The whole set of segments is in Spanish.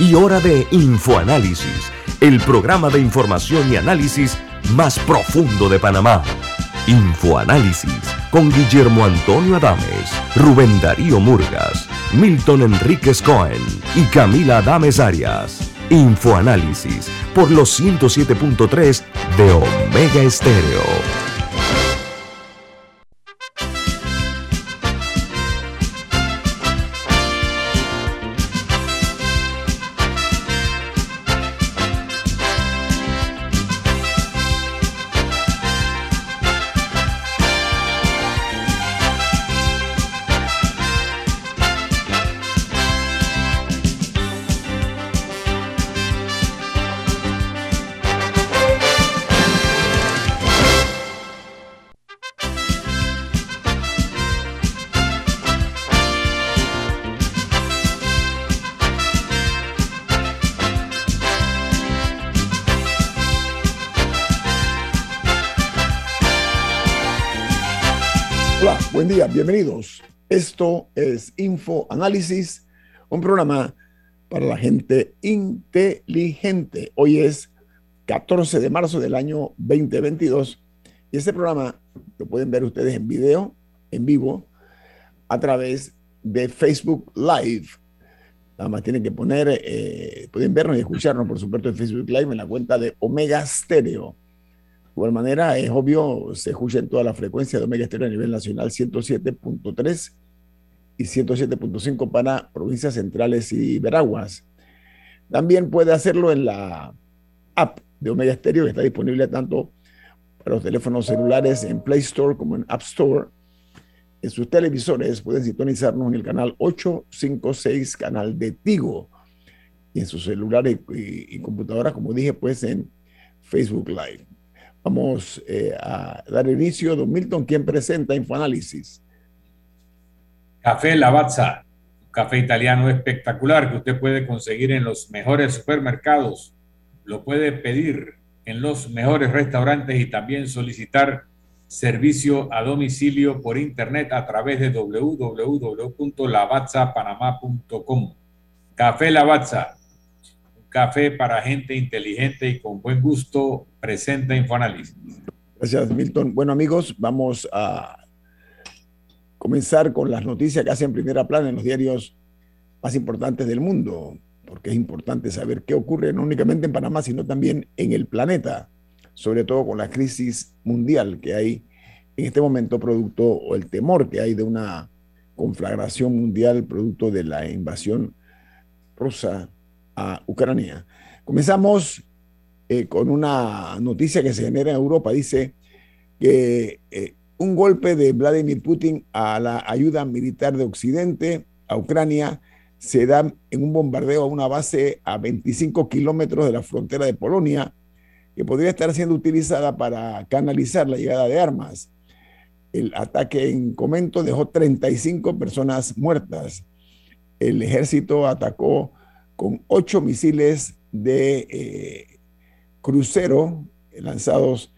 y hora de InfoAnálisis, el programa de información y análisis más profundo de Panamá. Infoanálisis con Guillermo Antonio Adames, Rubén Darío Murgas, Milton Enríquez Cohen y Camila Adames Arias. Infoanálisis por los 107.3 de Omega Estéreo. Bienvenidos. Esto es Info Análisis, un programa para la gente inteligente. Hoy es 14 de marzo del año 2022 y este programa lo pueden ver ustedes en video, en vivo, a través de Facebook Live. Nada más tienen que poner, eh, pueden vernos y escucharnos, por supuesto, en Facebook Live en la cuenta de Omega Stereo igual manera, es obvio, se escucha en toda la frecuencia de Omega Estéreo a nivel nacional 107.3 y 107.5 para provincias centrales y Veraguas. También puede hacerlo en la app de Omega Stereo, que está disponible tanto para los teléfonos celulares en Play Store como en App Store. En sus televisores pueden sintonizarnos en el canal 856, canal de Tigo. Y en sus celulares y, y computadoras, como dije, pues en Facebook Live. Vamos eh, a dar inicio. Don Milton, quien presenta Infoanálisis. Café Lavazza, café italiano espectacular que usted puede conseguir en los mejores supermercados. Lo puede pedir en los mejores restaurantes y también solicitar servicio a domicilio por internet a través de www.lavazzapanamá.com. Café Lavazza, café para gente inteligente y con buen gusto, presenta Infoanálisis. Gracias, Milton. Bueno, amigos, vamos a comenzar con las noticias que hacen primera plana en los diarios más importantes del mundo, porque es importante saber qué ocurre no únicamente en Panamá, sino también en el planeta, sobre todo con la crisis mundial que hay en este momento, producto o el temor que hay de una conflagración mundial producto de la invasión rusa Ucrania. Comenzamos eh, con una noticia que se genera en Europa. Dice que eh, un golpe de Vladimir Putin a la ayuda militar de Occidente a Ucrania se da en un bombardeo a una base a 25 kilómetros de la frontera de Polonia, que podría estar siendo utilizada para canalizar la llegada de armas. El ataque en Comento dejó 35 personas muertas. El ejército atacó con ocho misiles de eh, crucero lanzados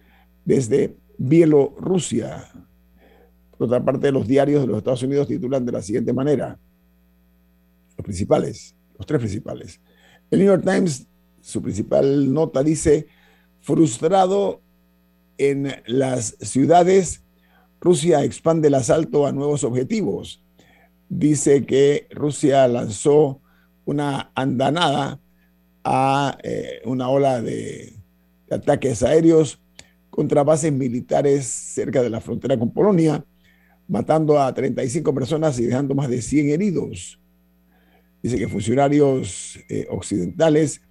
desde Bielorrusia. Por otra parte, los diarios de los Estados Unidos titulan de la siguiente manera, los principales, los tres principales. El New York Times, su principal nota dice, frustrado en las ciudades, Rusia expande el asalto a nuevos objetivos. Dice que Rusia lanzó una andanada a eh, una ola de, ataques aéreos contra bases militares cerca de la frontera con Polonia, matando a 35 personas y dejando más de 100 heridos. Dice que funcionarios eh, occidentales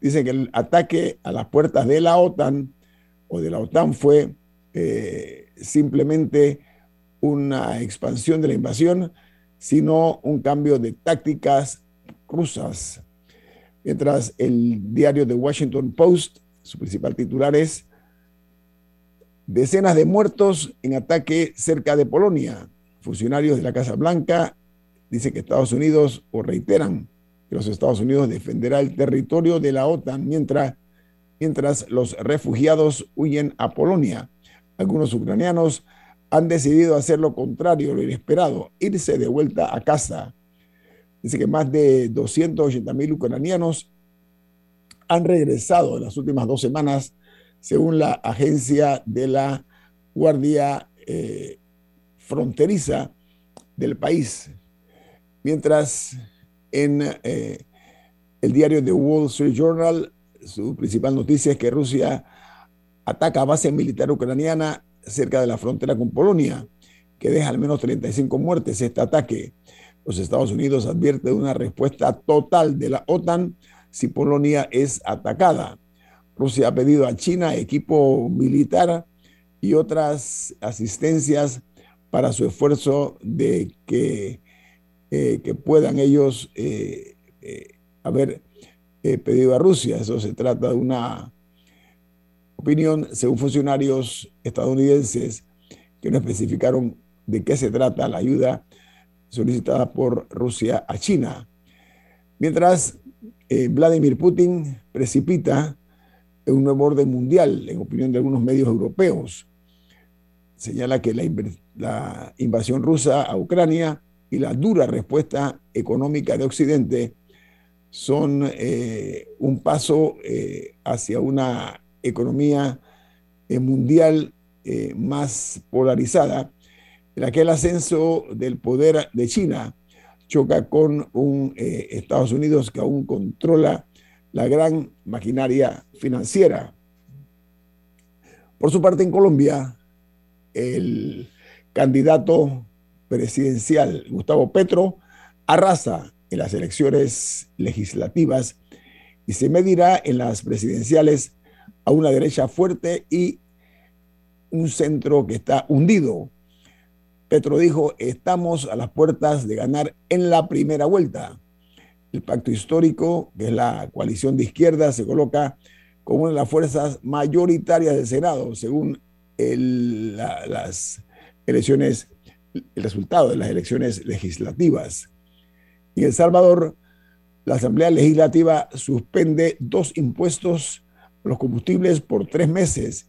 dicen que el ataque a las puertas de la OTAN o de la OTAN fue eh, simplemente una expansión de la invasión, sino un cambio de tácticas rusas. Mientras el diario The Washington Post, su principal titular es Decenas de muertos en ataque cerca de Polonia. Funcionarios de la Casa Blanca dicen que Estados Unidos, o reiteran que los Estados Unidos defenderá el territorio de la OTAN mientras, mientras los refugiados huyen a Polonia. Algunos ucranianos han decidido hacer lo contrario, lo inesperado, irse de vuelta a casa. Dice que más de 280 mil ucranianos han regresado en las últimas dos semanas, según la agencia de la Guardia eh, Fronteriza del país. Mientras en eh, el diario The Wall Street Journal, su principal noticia es que Rusia ataca a base militar ucraniana cerca de la frontera con Polonia, que deja al menos 35 muertes este ataque. Los Estados Unidos advierten de una respuesta total de la OTAN si Polonia es atacada. Rusia ha pedido a China equipo militar y otras asistencias para su esfuerzo de que, eh, que puedan ellos eh, eh, haber pedido a Rusia. Eso se trata de una opinión, según funcionarios estadounidenses que no especificaron de qué se trata la ayuda solicitada por Rusia a China. Mientras eh, Vladimir Putin precipita un nuevo orden mundial, en opinión de algunos medios europeos. Señala que la, invasión rusa a Ucrania y la dura respuesta económica de Occidente son eh, un paso eh, hacia una economía mundial más polarizada, en la que el ascenso del poder de China choca con un eh, Estados Unidos que aún controla la gran maquinaria financiera. Por su parte, en Colombia, el candidato presidencial Gustavo Petro arrasa en las elecciones legislativas y se medirá en las presidenciales a una derecha fuerte y un centro que está hundido Petro dijo, estamos a las puertas de ganar en la primera vuelta. El pacto histórico, que es la coalición de izquierda, se coloca como una de las fuerzas mayoritarias del Senado, según las elecciones, el resultado de las elecciones legislativas. En El Salvador, la Asamblea Legislativa suspende dos impuestos a los combustibles por tres meses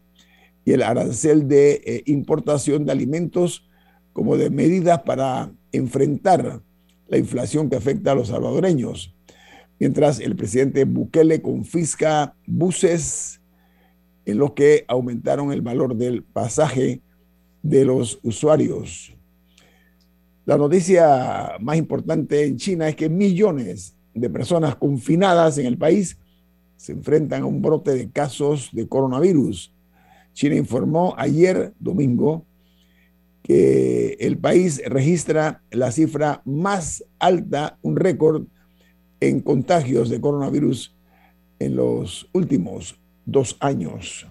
y el arancel de eh, importación de alimentos como de medidas para enfrentar la inflación que afecta a los salvadoreños, mientras el presidente Bukele confisca buses en los que aumentaron el valor del pasaje de los usuarios. La noticia más importante en China es que millones de personas confinadas en el país se enfrentan a un brote de casos de coronavirus. China informó ayer domingo que el país registra la cifra más alta, un récord en contagios de coronavirus en los últimos dos años.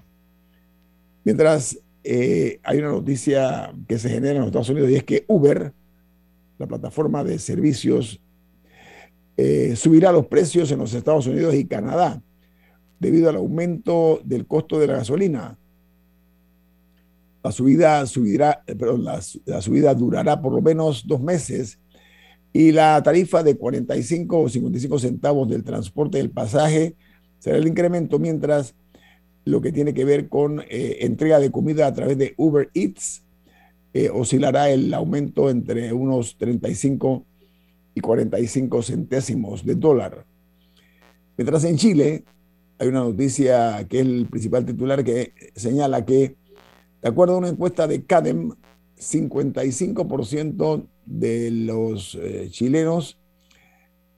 Mientras eh, hay una noticia que se genera en los Estados Unidos y es que Uber, la plataforma de servicios, eh, subirá los precios en los Estados Unidos y Canadá debido al aumento del costo de la gasolina la subida, subirá, eh, perdón, la, subida durará por lo menos dos meses y la tarifa de 45 o 55 centavos del transporte del pasaje será el incremento, mientras lo que tiene que ver con eh, entrega de comida a través de Uber Eats eh, oscilará el aumento entre unos 35 y 45 centésimos de dólar. Mientras en Chile hay una noticia que es el principal titular que señala que de acuerdo a una encuesta de CADEM, 55% de los eh, chilenos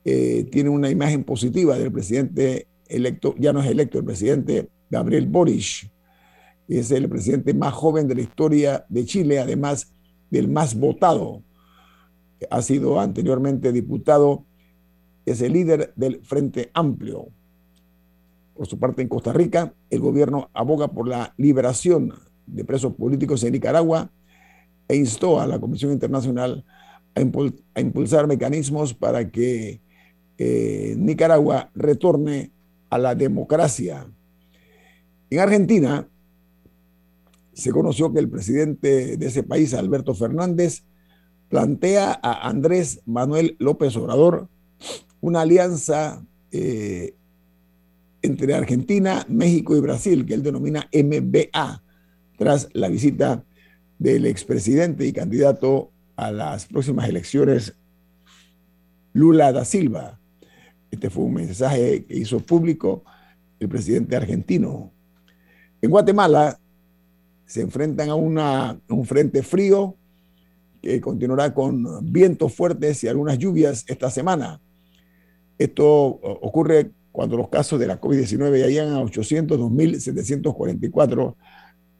eh, tienen una imagen positiva del presidente electo, ya no es electo, el presidente Gabriel Boric, es el presidente más joven de la historia de Chile, además del más votado. Ha sido anteriormente diputado, es el líder del Frente Amplio. Por su parte, en Costa Rica, el gobierno aboga por la liberación de presos políticos en Nicaragua e instó a la Comisión Internacional a, impulsar mecanismos para que eh, Nicaragua retorne a la democracia. En Argentina, se conoció que el presidente de ese país, Alberto Fernández, plantea a Andrés Manuel López Obrador una alianza eh, entre Argentina, México y Brasil, que él denomina MBA, tras la visita del expresidente y candidato a las próximas elecciones, Lula da Silva. Este fue un mensaje que hizo público el presidente argentino. En Guatemala se enfrentan a, una, un frente frío que continuará con vientos fuertes y algunas lluvias esta semana. Esto ocurre cuando los casos de la COVID-19 ya llegan a 802.744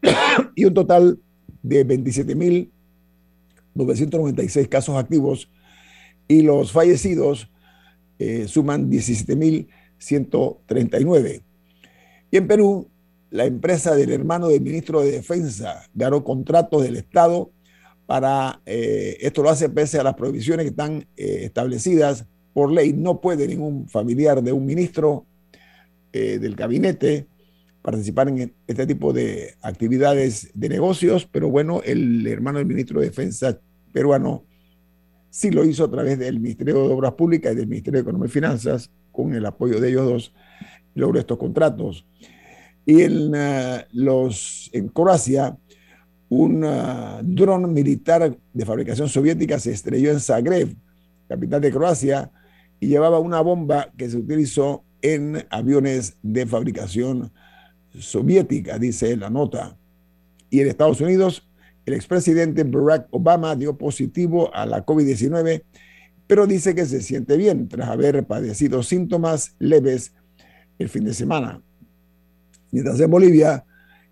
y un total de 27.996 casos activos y los fallecidos eh, suman 17.139. Y en Perú, la empresa del hermano del ministro de Defensa ganó contratos del Estado para, eh, esto lo hace pese a las prohibiciones que están eh, establecidas por ley. No puede ningún familiar de un ministro del gabinete participar en este tipo de actividades de negocios, pero bueno, el hermano del ministro de Defensa peruano sí lo hizo a través del Ministerio de Obras Públicas y del Ministerio de Economía y Finanzas, con el apoyo de ellos dos, logró estos contratos. Y en, uh, los, en Croacia, un uh, dron militar de fabricación soviética se estrelló en Zagreb, capital de Croacia, y llevaba una bomba que se utilizó en aviones de fabricación soviética, dice la nota. Y en Estados Unidos, el expresidente Barack Obama dio positivo a la COVID-19, pero dice que se siente bien tras haber padecido síntomas leves el fin de semana. Mientras en Bolivia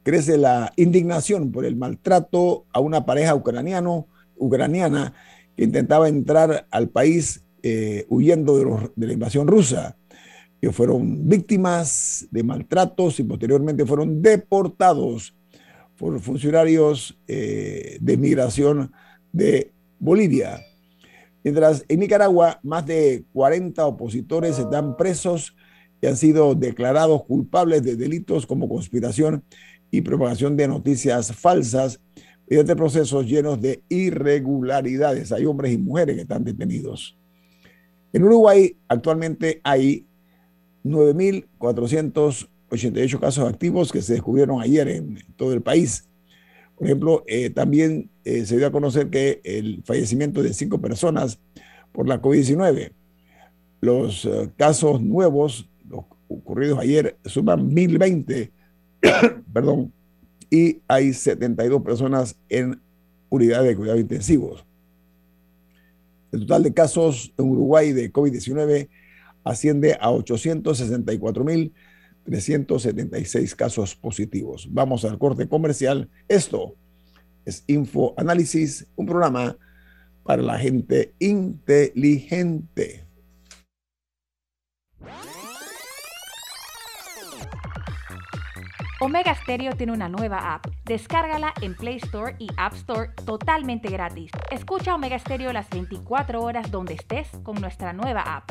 crece la indignación por el maltrato a una pareja ucraniana que intentaba entrar al país eh, huyendo de la invasión rusa que fueron víctimas de maltratos y posteriormente fueron deportados por funcionarios eh, de migración de Bolivia. Mientras en Nicaragua más de 40 opositores están presos y han sido declarados culpables de delitos como conspiración y propagación de noticias falsas mediante procesos llenos de irregularidades. Hay hombres y mujeres que están detenidos. En Uruguay actualmente hay 9.488 casos activos que se descubrieron ayer en todo el país. Por ejemplo, eh, también eh, se dio a conocer que el fallecimiento de cinco personas por la COVID-19. Los uh, casos nuevos, los ocurridos ayer, suman 1.020, perdón, y hay 72 personas en unidades de cuidados intensivos. El total de casos en Uruguay de COVID-19 asciende a 864.376 casos positivos. Vamos al corte comercial. Esto es Info Análisis, un programa para la gente inteligente. Omega Stereo tiene una nueva app. Descárgala en Play Store y App Store totalmente gratis. Escucha Omega Stereo las 24 horas donde estés con nuestra nueva app.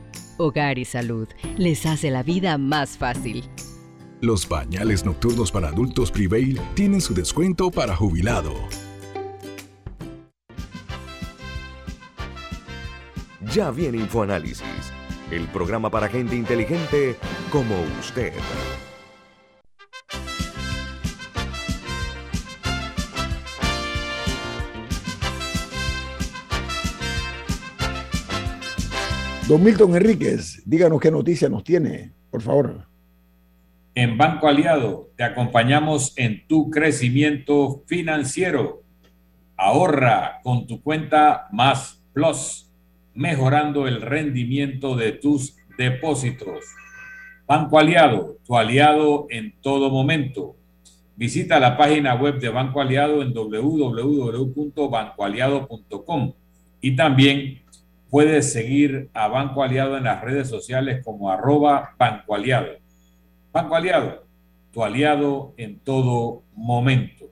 Hogar y Salud les hace la vida más fácil. Los bañales nocturnos para adultos Prevail tienen su descuento para jubilado. Ya viene InfoAnálisis, el programa para gente inteligente como usted. Don Milton Enríquez, díganos qué noticia nos tiene, por favor. En Banco Aliado te acompañamos en tu crecimiento financiero. Ahorra con tu cuenta Más Plus, mejorando el rendimiento de tus depósitos. Banco Aliado, tu aliado en todo momento. Visita la página web de Banco Aliado en www.bancoaliado.com y también puedes seguir a Banco Aliado en las redes sociales como arroba Banco Aliado. Banco Aliado, tu aliado en todo momento.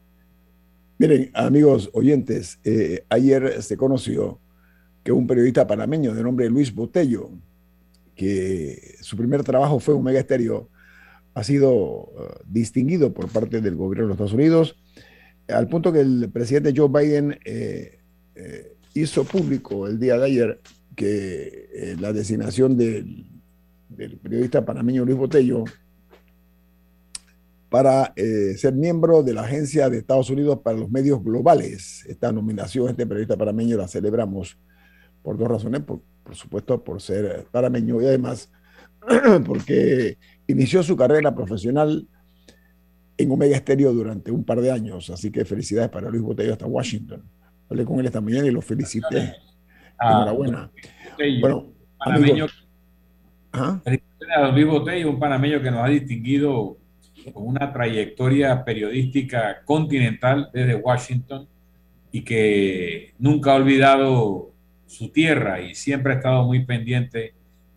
Miren, amigos oyentes, eh, ayer se conoció que un periodista panameño de nombre Luis Botello, que su primer trabajo fue un mega estéreo, ha sido uh, distinguido por parte del gobierno de los Estados Unidos, al punto que el presidente Joe Biden eh, eh, hizo público el día de ayer que eh, la designación del, periodista panameño Luis Botello para ser miembro de la Agencia de Estados Unidos para los Medios Globales. Esta nominación, este periodista panameño, la celebramos por dos razones. Por, por supuesto, por ser parameño y además porque inició su carrera profesional en Omega Estéreo durante un par de años. Así que felicidades para Luis Botello hasta Washington. Hablé con él esta mañana y lo felicité. Ah, Enhorabuena. bueno, panameño. ¿Ah? a Luis Botello, un panameño que nos ha distinguido con una trayectoria periodística continental desde Washington y que nunca ha olvidado su tierra y siempre ha estado muy pendiente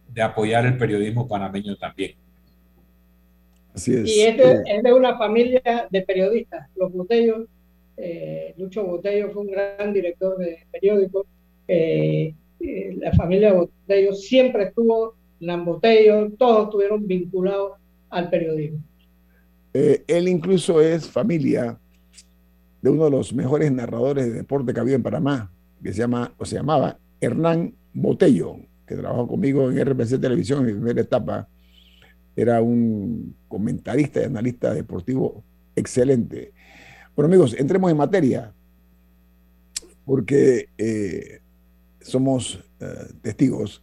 de apoyar el periodismo panameño también. Así es. Y es de, es de una familia de periodistas. Los Botellos, eh, Lucho Botello fue un gran director de periódicos. Eh, eh, la familia Botello siempre estuvo, en Botello, todos estuvieron vinculados al periodismo. él incluso es familia de uno de los mejores narradores de deporte que había en Panamá, que se llama o se llamaba Hernán Botello, que trabajó conmigo en RPC Televisión en mi primera etapa, era un comentarista y analista deportivo excelente. Bueno, amigos, entremos en materia, porque eh, somos eh, testigos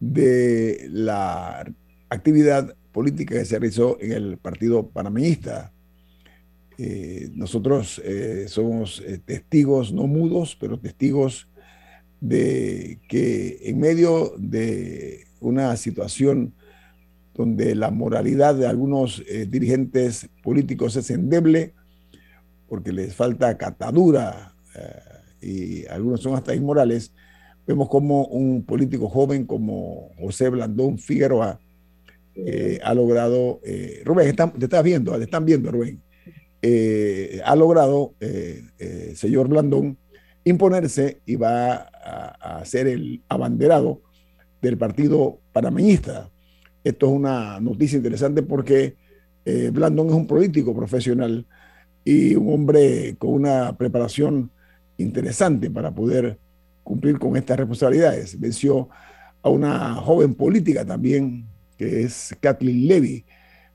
de la actividad política que se realizó en el Partido Panameñista. Eh, nosotros somos testigos, no mudos, pero testigos de que en medio de una situación donde la moralidad de algunos dirigentes políticos es endeble, porque les falta catadura eh, y algunos son hasta inmorales, vemos como un político joven como José Blandón Figueroa eh, ha logrado, Rubén, te estás viendo, te están viendo, Rubén, ha logrado, señor Blandón, imponerse y va a, ser el abanderado del partido panameñista. Esto es una noticia interesante porque eh, Blandón es un político profesional y un hombre con una preparación interesante para poder cumplir con estas responsabilidades. Venció a una joven política también, que es Kathleen Levy,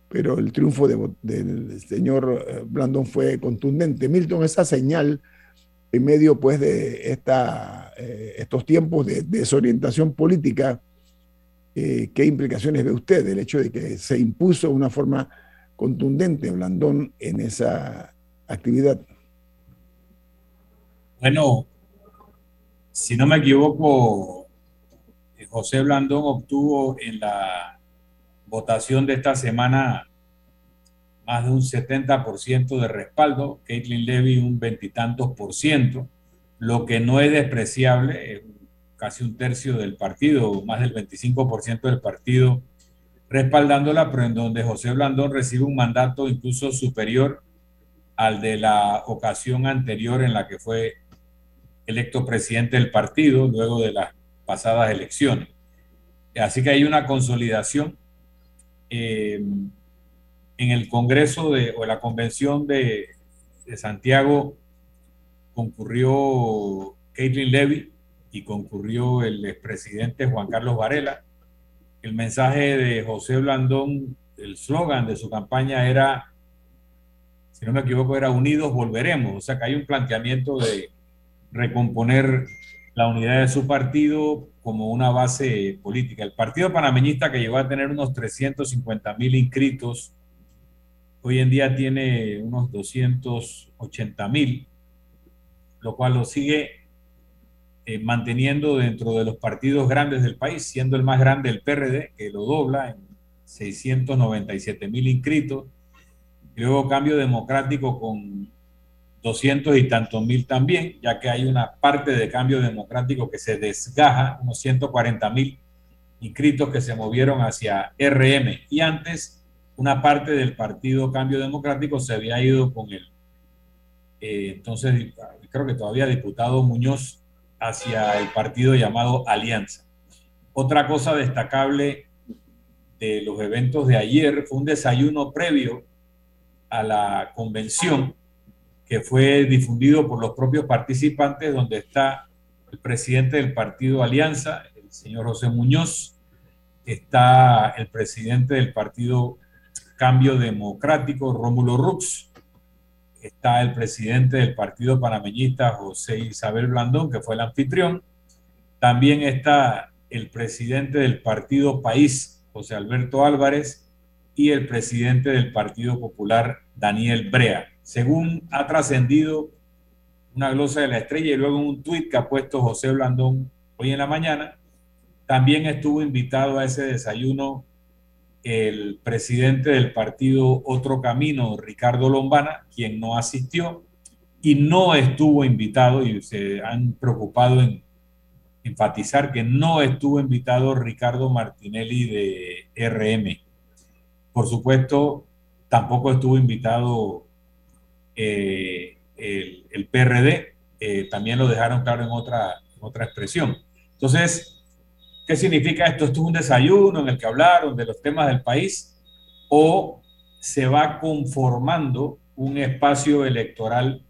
pero el triunfo del señor eh, Blandón fue contundente. Milton, esa señal en medio pues de esta, eh, estos tiempos de, desorientación política, eh, ¿qué implicaciones ve usted del hecho de que se impuso de una forma contundente Blandón en esa actividad? Bueno, si no me equivoco, eh, José Blandón obtuvo en la votación de esta semana más de un 70% de respaldo, Caitlin Levy un veintitantos por ciento, lo que no es despreciable, casi un tercio del partido, más del 25% del partido respaldándola, pero en donde José Blandón recibe un mandato incluso superior al de la ocasión anterior en la que fue electo presidente del partido luego de las pasadas elecciones. Así que hay una consolidación. Eh, en el Congreso de, o la Convención de, Santiago concurrió Caitlin Levy y concurrió el expresidente Juan Carlos Varela. El mensaje de José Blandón, el slogan de su campaña era, si no me equivoco, era Unidos volveremos. O sea que hay un planteamiento de recomponer la unidad de su partido como una base política. El partido panameñista que llegó a tener unos 350 mil inscritos Hoy en día tiene unos 280 mil, lo cual lo sigue eh, manteniendo dentro de los partidos grandes del país, siendo el más grande el PRD, que lo dobla en 697 mil inscritos. Y luego Cambio Democrático con 200 y tantos mil también, ya que hay una parte de Cambio Democrático que se desgaja, unos 140 mil inscritos que se movieron hacia RM. Y antes, una parte del Partido Cambio Democrático se había ido con él. Eh, entonces, creo que todavía diputado Muñoz hacia el partido llamado Alianza. Otra cosa destacable de los eventos de ayer fue un desayuno previo a la convención que fue difundido por los propios participantes, donde está el presidente del partido Alianza, el señor José Muñoz, está el presidente del partido Cambio Democrático, Rómulo Rux, está el presidente del partido panameñista, José Isabel Blandón, que fue el anfitrión, también está el presidente del partido País, José Alberto Álvarez, y el presidente del Partido Popular, Daniel Brea. Según ha trascendido una glosa de la estrella y luego un tuit que ha puesto José Blandón hoy en la mañana, también estuvo invitado a ese desayuno el presidente del partido Otro Camino, Ricardo Lombana, quien no asistió y no estuvo invitado, y se han preocupado en enfatizar que no estuvo invitado Ricardo Martinelli de RM. Por supuesto, tampoco estuvo invitado eh, el, PRD, eh, también lo dejaron claro en otra, en otra expresión. Entonces, ¿Qué significa esto? ¿Esto es un desayuno en el que hablaron de los temas del país o se va conformando un espacio electoral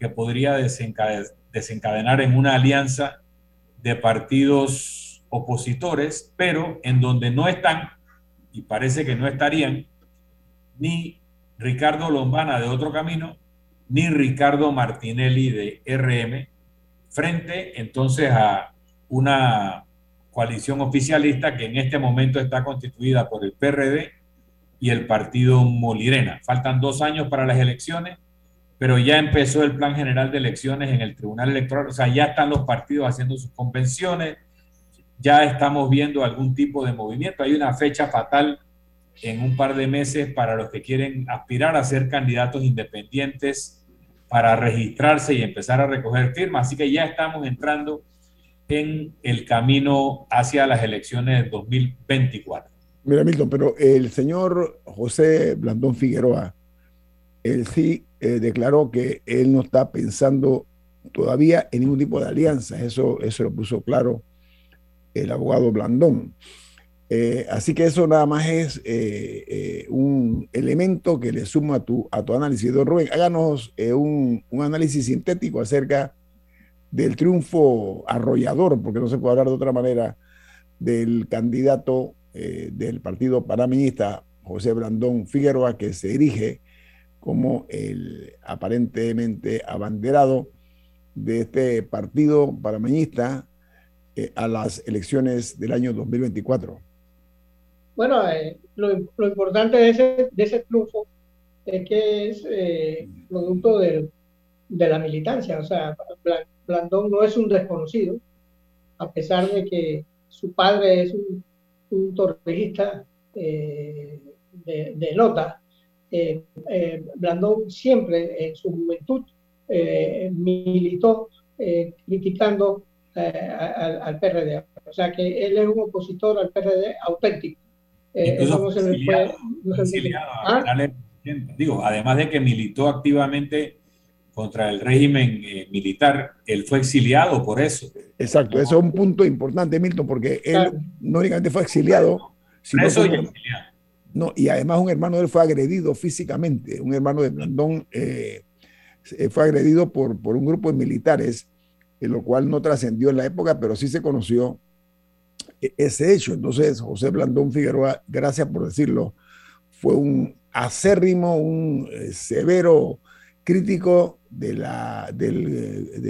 que podría desencadenar en una alianza de partidos opositores, pero en donde no están, y parece que no estarían, ni Ricardo Lombana de Otro Camino, ni Ricardo Martinelli de RM, frente entonces a una coalición oficialista que en este momento está constituida por el PRD y el partido Molirena. Faltan dos años para las elecciones, pero ya empezó el plan general de elecciones en el Tribunal Electoral, o sea, ya están los partidos haciendo sus convenciones, ya estamos viendo algún tipo de movimiento. Hay una fecha fatal en un par de meses para los que quieren aspirar a ser candidatos independientes para registrarse y empezar a recoger firmas. Así que ya estamos entrando en el camino hacia las elecciones de 2024. Mira, Milton, pero el señor José Blandón Figueroa, él sí eh, declaró que él no está pensando todavía en ningún tipo de alianza. Eso, eso lo puso claro el abogado Blandón. Eh, así que eso nada más es eh, un elemento que le suma a tu, a tu análisis. Don Rubén, háganos un, un, análisis sintético acerca del triunfo arrollador, porque no se puede hablar de otra manera, del candidato eh, del partido panameñista, José Brandón Figueroa, que se erige como el aparentemente abanderado de este partido panameñista eh, a las elecciones del año 2024. Bueno, eh, lo, importante de ese, de triunfo es que es producto de la militancia, o sea, Blandón no es un desconocido, a pesar de que su padre es un, un eh, de, nota. Eh, eh, Blandón siempre en su juventud militó criticando al, PRD. O sea que él es un opositor al PRD auténtico. No se puede, Digo, además de que militó activamente contra el régimen eh, militar, él fue exiliado por eso. Exacto, eso es un punto importante, Milton, porque él no únicamente fue exiliado, sino eso y No, y además un hermano de él fue agredido físicamente, un hermano de Blandón eh, fue agredido por, por un grupo de militares, lo cual no trascendió en la época, pero sí se conoció ese hecho. Entonces, José Blandón Figueroa, gracias por decirlo, fue un acérrimo, un eh, severo crítico de la, del,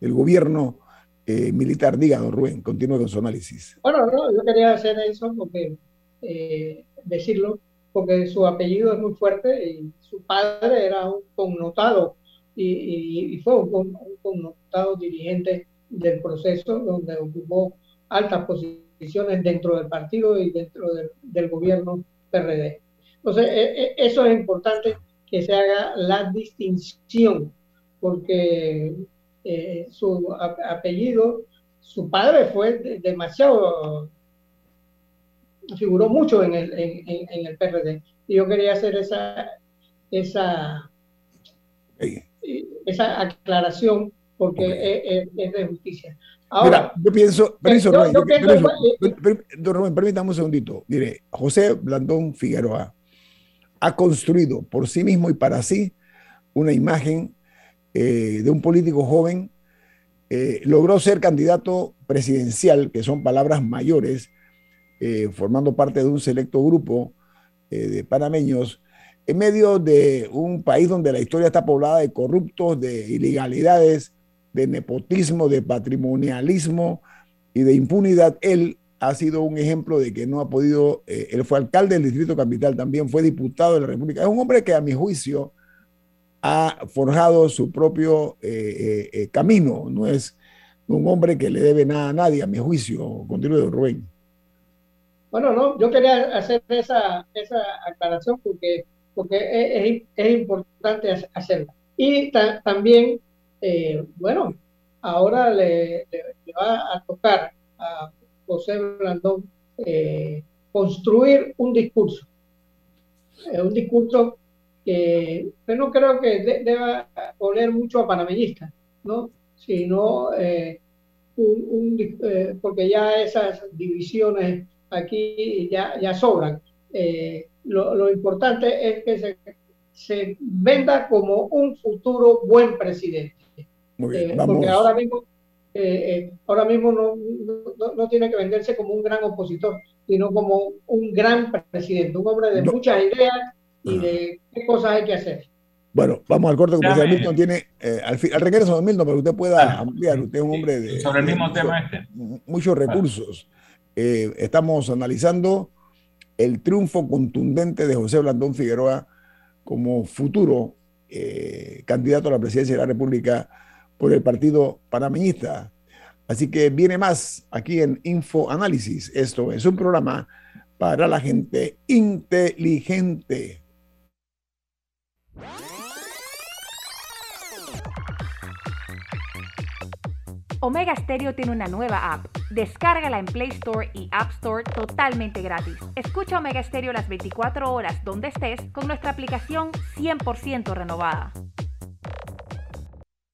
del, gobierno eh, militar. Diga, don Rubén, continúe con su análisis. Bueno, no, yo quería hacer eso porque, eh, decirlo, porque su apellido es muy fuerte y su padre era un connotado y, fue un, connotado dirigente del proceso donde ocupó altas posiciones dentro del partido y dentro del, gobierno PRD. Entonces, e, e, eso es importante que se haga la distinción, porque eh, su apellido, su padre fue demasiado, figuró mucho en el, en, el PRD. Y yo quería hacer esa, esa, esa aclaración porque es, de justicia. Ahora, yo pienso, permiso, permítame un segundito. Mire, José Blandón Figueroa ha construido por sí mismo y para sí una imagen eh, de un político joven. Eh, logró ser candidato presidencial, que son palabras mayores, eh, formando parte de un selecto grupo de panameños, en medio de un país donde la historia está poblada de corruptos, de ilegalidades, de nepotismo, de patrimonialismo y de impunidad, él ha sido un ejemplo de que no ha podido, eh, él fue alcalde del Distrito Capital, también fue diputado de la República. Es un hombre que a mi juicio ha forjado su propio eh, eh, camino, no es un hombre que le debe nada a nadie, a mi juicio. Continúe, Rubén. Bueno, no, yo quería hacer esa, esa aclaración porque, porque es, importante hacerla. Y también eh, bueno, ahora le, va a tocar a José Blandón eh, construir un discurso, eh, un discurso que no creo que deba poner mucho a panameñistas, ¿no? sino porque ya esas divisiones aquí ya, ya sobran. Lo, importante es que se venda como un futuro buen presidente. Eh, porque ahora mismo, eh, eh, ahora mismo no, no, tiene que venderse como un gran opositor, sino como un gran presidente, un hombre de muchas ideas y de qué cosas hay que hacer. Bueno, vamos al corte comercial. Milton tiene, al, al, regreso de Milton, para que usted pueda ampliar, usted es un hombre de... Sobre el mismo tema este. Muchos recursos. estamos analizando el triunfo contundente de José Blandón Figueroa como futuro candidato a la presidencia de la República por el Partido Panameñista. Así que viene más aquí en Info Análisis. Esto es un programa para la gente inteligente. Omega Stereo tiene una nueva app. Descárgala en Play Store y App Store totalmente gratis. Escucha Omega Stereo las 24 horas donde estés con nuestra aplicación 100% renovada.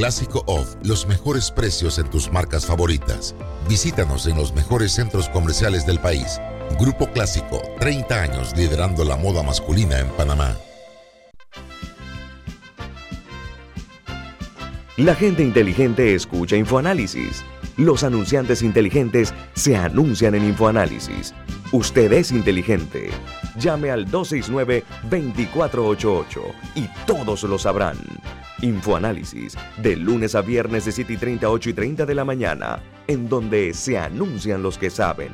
Clásico Off, los mejores precios en tus marcas favoritas. Visítanos en los mejores centros comerciales del país. Grupo Clásico, 30 años liderando la moda masculina en Panamá. La gente inteligente escucha InfoAnálisis. Los anunciantes inteligentes se anuncian en InfoAnálisis. Usted es inteligente. Llame al 269-2488 y todos lo sabrán. Infoanálisis, de lunes a viernes de 7 y 30, 8 y 30 de la mañana, en donde se anuncian los que saben.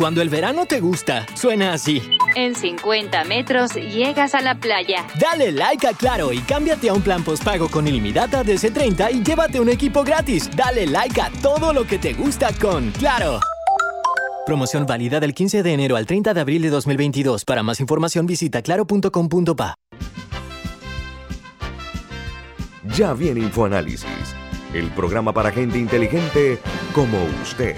Cuando el verano te gusta, suena así. En 50 metros llegas a la playa. Dale like a Claro y cámbiate a un plan postpago con ilimitada c 30 y llévate un equipo gratis. Dale like a todo lo que te gusta con Claro. Promoción válida del 15 de enero al 30 de abril de 2022. Para más información visita claro.com.pa. Ya viene InfoAnálisis, el programa para gente inteligente como usted.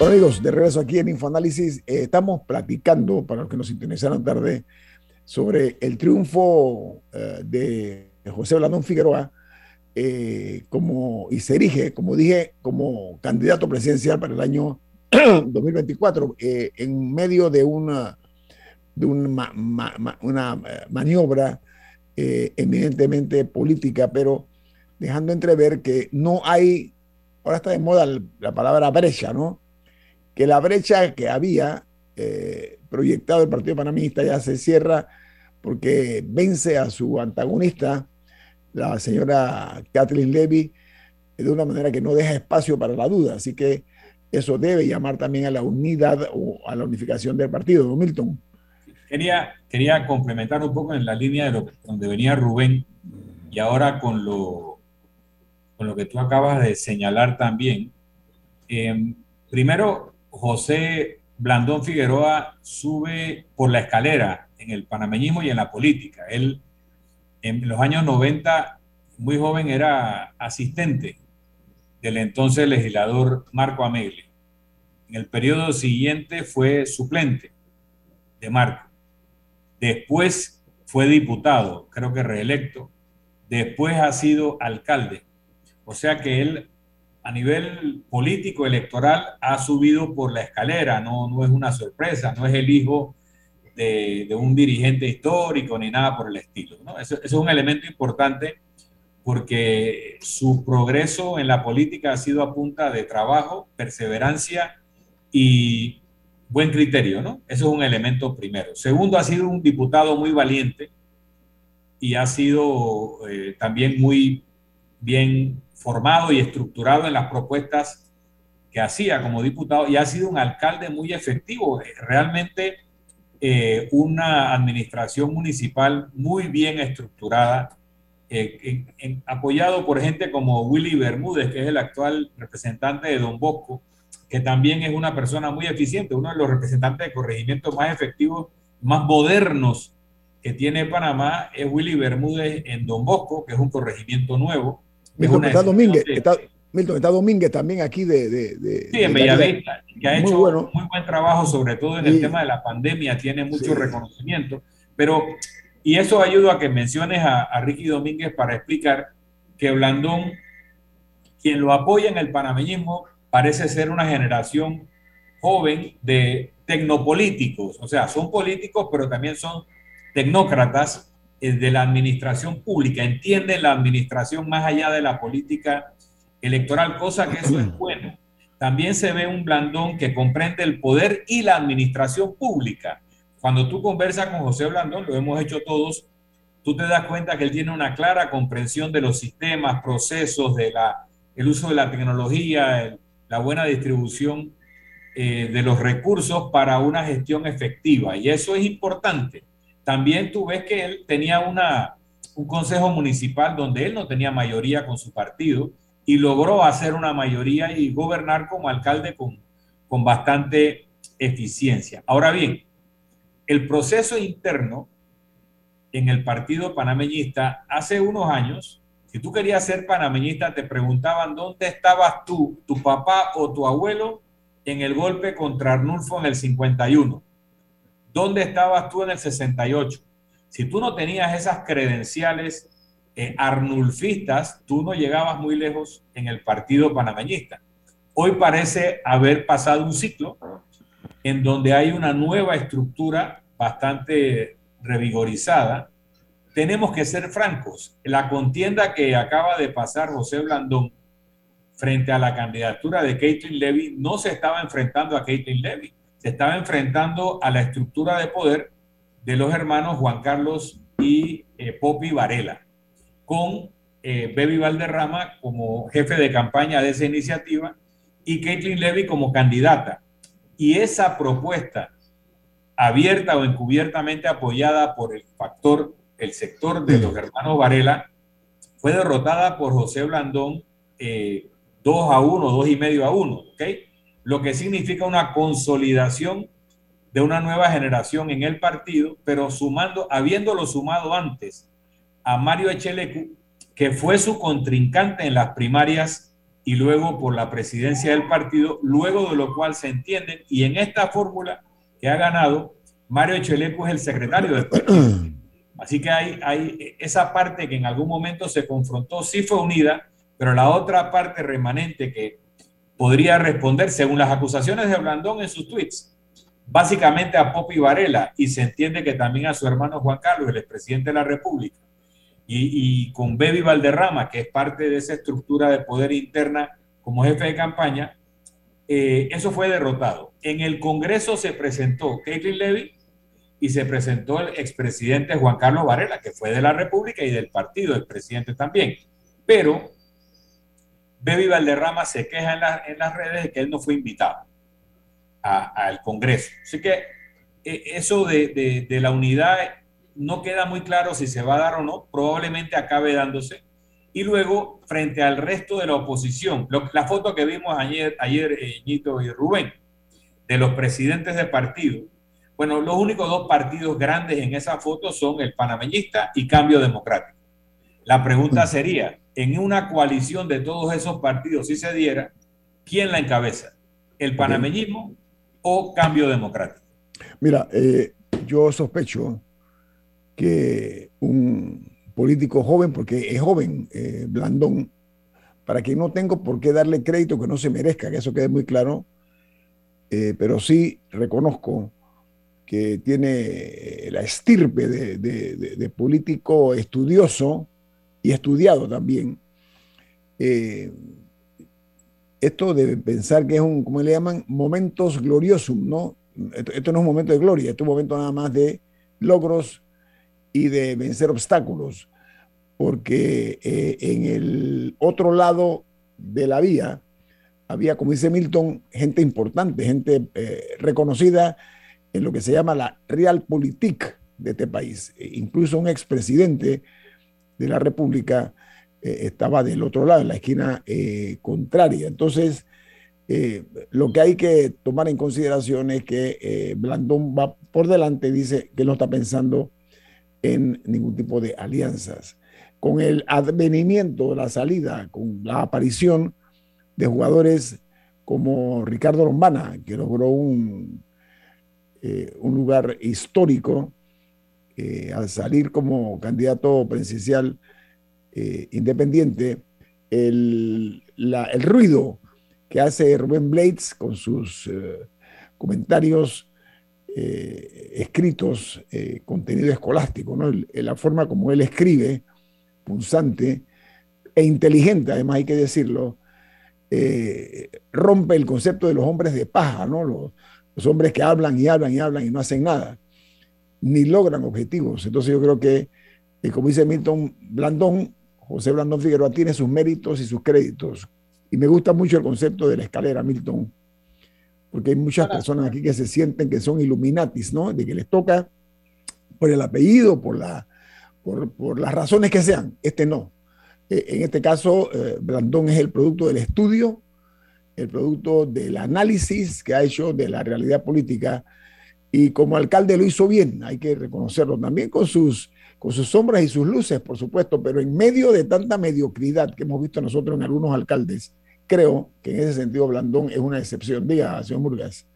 Bueno amigos, de regreso aquí en Infoanálisis, eh, estamos platicando, para los que nos interesaron tarde, sobre el triunfo eh, de José Blandón Figueroa eh, como, y se erige, como dije, como candidato presidencial para el año 2024, eh, en medio de una, de una, una eh, maniobra eminentemente política, pero dejando entrever que no hay ahora está de moda la palabra brecha, ¿no? Que la brecha que había eh, proyectado el Partido Panamista ya se cierra porque vence a su antagonista, la señora Kathleen Levy, de una manera que no deja espacio para la duda. Así que eso debe llamar también a la unidad o a la unificación del partido, don Milton. Quería, quería complementar un poco en la línea de donde venía Rubén y ahora con lo, con lo que tú acabas de señalar también. Em, primero, José Blandón Figueroa sube por la escalera en el panameñismo y en la política. Él en los años 90, muy joven, era asistente del entonces legislador Marco Ameglio. En el periodo siguiente fue suplente de Marco. Después fue diputado, creo que reelecto. Después ha sido alcalde. O sea que él a nivel político electoral ha subido por la escalera, no, no es una sorpresa, no es el hijo de, un dirigente histórico ni nada por el estilo. eso, es un elemento importante porque su progreso en la política ha sido a punta de trabajo, perseverancia y buen criterio, ¿no? Eso es un elemento primero. Segundo, ha sido un diputado muy valiente y ha sido eh, también muy bien formado y estructurado en las propuestas que hacía como diputado y ha sido un alcalde muy efectivo. Realmente eh, una administración municipal muy bien estructurada eh, apoyado por gente como Willy Bermúdez, que es el actual representante de Don Bosco, que también es una persona muy eficiente, uno de los representantes de corregimientos más efectivos, más modernos que tiene Panamá, es Willy Bermúdez en Don Bosco, que es un corregimiento nuevo. Milton, está Domínguez, está, Milton, está Domínguez también aquí de... de, sí, en Bellavista, que ha hecho muy buen trabajo, sobre todo en el tema de la pandemia, tiene mucho reconocimiento, pero y eso ayuda a que menciones a, Ricky Domínguez para explicar que Blandón, quien lo apoya en el panameñismo, parece ser una generación joven de tecnopolíticos, o sea, son políticos, pero también son tecnócratas eh, de la administración pública, entienden la administración más allá de la política electoral, cosa que eso es bueno. También se ve un Blandón que comprende el poder y la administración pública cuando tú conversas con José Blandón, lo hemos hecho todos, tú te das cuenta que él tiene una clara comprensión de los sistemas, procesos, de la, el uso de la tecnología, la buena distribución eh, de los recursos para una gestión efectiva. Y eso es importante. También tú ves que él tenía una, un consejo municipal donde él no tenía mayoría con su partido y logró hacer una mayoría y gobernar como alcalde con, con bastante eficiencia. Ahora bien, el proceso interno en el partido panameñista hace unos años, si tú querías ser panameñista, te preguntaban dónde estabas tú, tu papá o tu abuelo en el golpe contra Arnulfo en el 51. ¿Dónde estabas tú en el 68? Si tú no tenías esas credenciales eh, arnulfistas, tú no llegabas muy lejos en el partido panameñista. Hoy parece haber pasado un ciclo en donde hay una nueva estructura bastante revigorizada, tenemos que ser francos. La contienda que acaba de pasar José Blandón frente a la candidatura de Caitlin Levy no se estaba enfrentando a Caitlin Levy, se estaba enfrentando a la estructura de poder de los hermanos Juan Carlos y eh, Poppy Varela, con eh, Baby Valderrama como jefe de campaña de esa iniciativa y Caitlin Levy como candidata. Y esa propuesta, abierta o encubiertamente apoyada por el factor, el sector de los hermanos Varela, fue derrotada por José Blandón 2 eh, a 1, 2 y medio a 1, ¿ok? Lo que significa una consolidación de una nueva generación en el partido, pero sumando, habiéndolo sumado antes a Mario Echelecu, que fue su contrincante en las primarias y luego por la presidencia del partido, luego de lo cual se entienden, y en esta fórmula que ha ganado, Mario Echeleco es el secretario del partido. Así que hay, hay esa parte que en algún momento se confrontó, sí fue unida, pero la otra parte remanente que podría responder, según las acusaciones de Blandón en sus tweets, básicamente a Popi Varela, y se entiende que también a su hermano Juan Carlos, el expresidente de la República y, con Baby Valderrama, que es parte de esa estructura de poder interna como jefe de campaña, eh, eso fue derrotado. En el Congreso se presentó Caitlin Levy y se presentó el expresidente Juan Carlos Varela, que fue de la República y del partido, el presidente también. Pero Baby Valderrama se queja en, las redes de que él no fue invitado al Congreso. Así que eh, eso de, de, la unidad no queda muy claro si se va a dar o no, probablemente acabe dándose. Y luego, frente al resto de la oposición, la foto que vimos ayer, ayer eh, y Rubén, de los presidentes de partido, bueno, los únicos dos partidos grandes en esa foto son el panameñista y Cambio Democrático. La pregunta sería, en una coalición de todos esos partidos, si se diera, ¿quién la encabeza? ¿El panameñismo o Cambio Democrático? Mira, eh, yo sospecho que un político joven, porque es joven, eh, Blandón, para que no tengo por qué darle crédito que no se merezca, que eso quede muy claro, eh, pero sí reconozco que tiene la estirpe de, político estudioso y estudiado también. Eh, esto de pensar que es un, como le llaman, momentos gloriosum, ¿no? Esto, no es un momento de gloria, esto es un momento nada más de logros y de vencer obstáculos, porque eh, en el otro lado de la vía había, como dice Milton, gente importante, gente eh, reconocida en lo que se llama la realpolitik de este país. E incluso un expresidente de la República eh, estaba del otro lado, en la esquina contraria. Entonces, lo que hay que tomar en consideración es que Blandón va por delante, dice que no está pensando en ningún tipo de alianzas. Con el advenimiento, la salida, con la aparición de jugadores como Ricardo Lombana, que logró un, eh, un lugar histórico eh, al salir como candidato presidencial eh, independiente, el, el, ruido que hace Rubén Blades con sus comentarios eh, escritos, eh, contenido escolástico, ¿no? la forma como él escribe, punzante e inteligente, además hay que decirlo, eh, rompe el concepto de los hombres de paja, ¿no? Los, hombres que hablan y hablan y hablan y no hacen nada, ni logran objetivos. Entonces yo creo que, como dice Milton Blandón, José Blandón Figueroa tiene sus méritos y sus créditos. Y me gusta mucho el concepto de la escalera, Milton porque hay muchas personas aquí que se sienten que son Illuminatis, ¿no? De que les toca por el apellido, por, la, por, las razones que sean. Este no. E, en este caso, eh, Blandón es el producto del estudio, el producto del análisis que ha hecho de la realidad política y como alcalde lo hizo bien, hay que reconocerlo también con sus, con sus sombras y sus luces, por supuesto, pero en medio de tanta mediocridad que hemos visto nosotros en algunos alcaldes, creo que en ese sentido Blandón es una excepción. Diga, señor Murgas.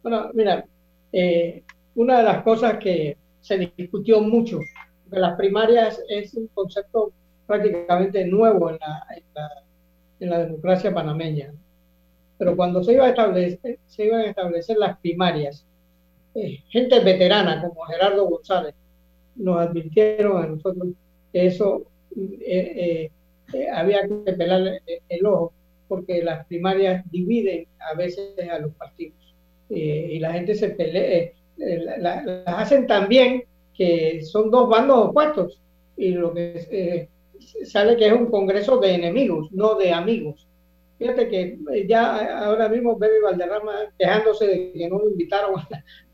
Bueno, mira, eh, una de las cosas que se discutió mucho de las primarias es un concepto prácticamente nuevo en la, en la, democracia panameña. Pero cuando se, iba a establecer, se iban a establecer las primarias, eh, gente veterana como Gerardo González nos advirtieron a nosotros que eso eh, había que pelar el ojo porque las primarias dividen a veces a los partidos eh, y la gente se pelea, eh, las hacen también que son dos bandos opuestos y lo que eh, sale que es un congreso de enemigos, no de amigos. Fíjate que ya ahora mismo Baby Valderrama quejándose de que no lo invitaron